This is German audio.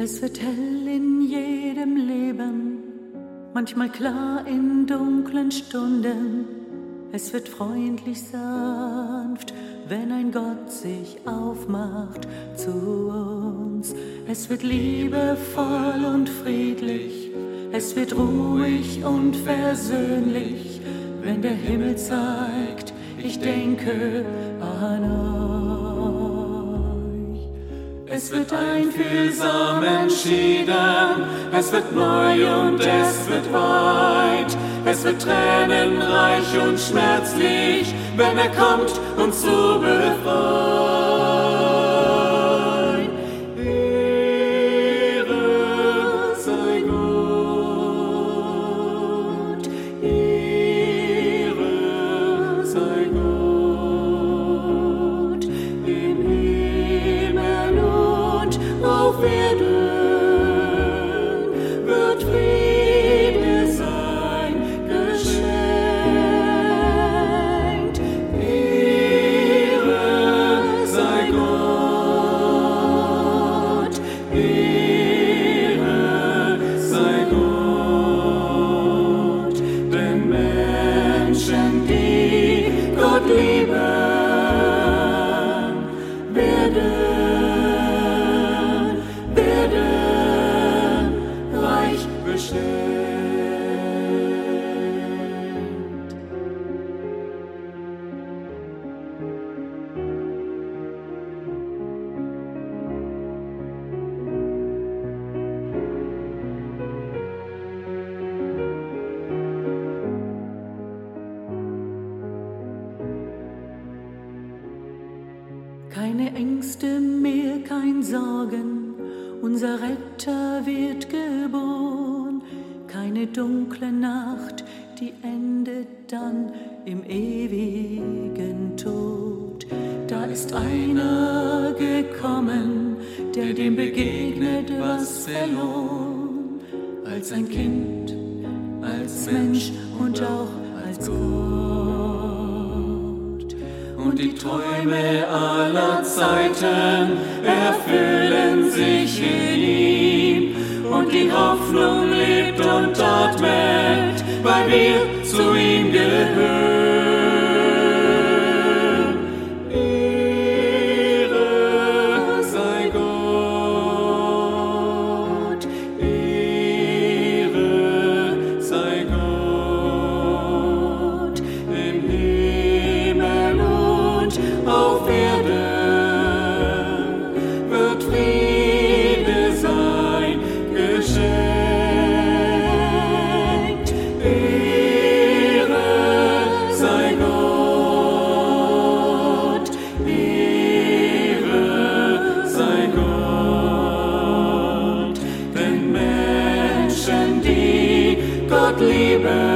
Es wird hell in jedem Leben, manchmal klar in dunklen Stunden. Es wird freundlich sanft, wenn ein Gott sich aufmacht zu uns. Es wird liebevoll und friedlich, es wird ruhig und versöhnlich, wenn der Himmel zeigt, ich denke an euch. Es wird einfühlsam entschieden, es wird neu und es wird weit, es wird tränenreich und schmerzlich, wenn er kommt, uns zu befreien. Und Keine Ängste mehr, kein Sorgen, unser Retter wird geboren. Keine dunkle Nacht, die endet dann im ewigen Tod. Da ist einer gekommen, der dem begegnet, was verloren, als ein Kind, als Mensch und auch als Gott. Die Träume aller Zeiten erfüllen sich in ihm. Und die Hoffnung lebt und atmet, weil wir zu ihm Gott,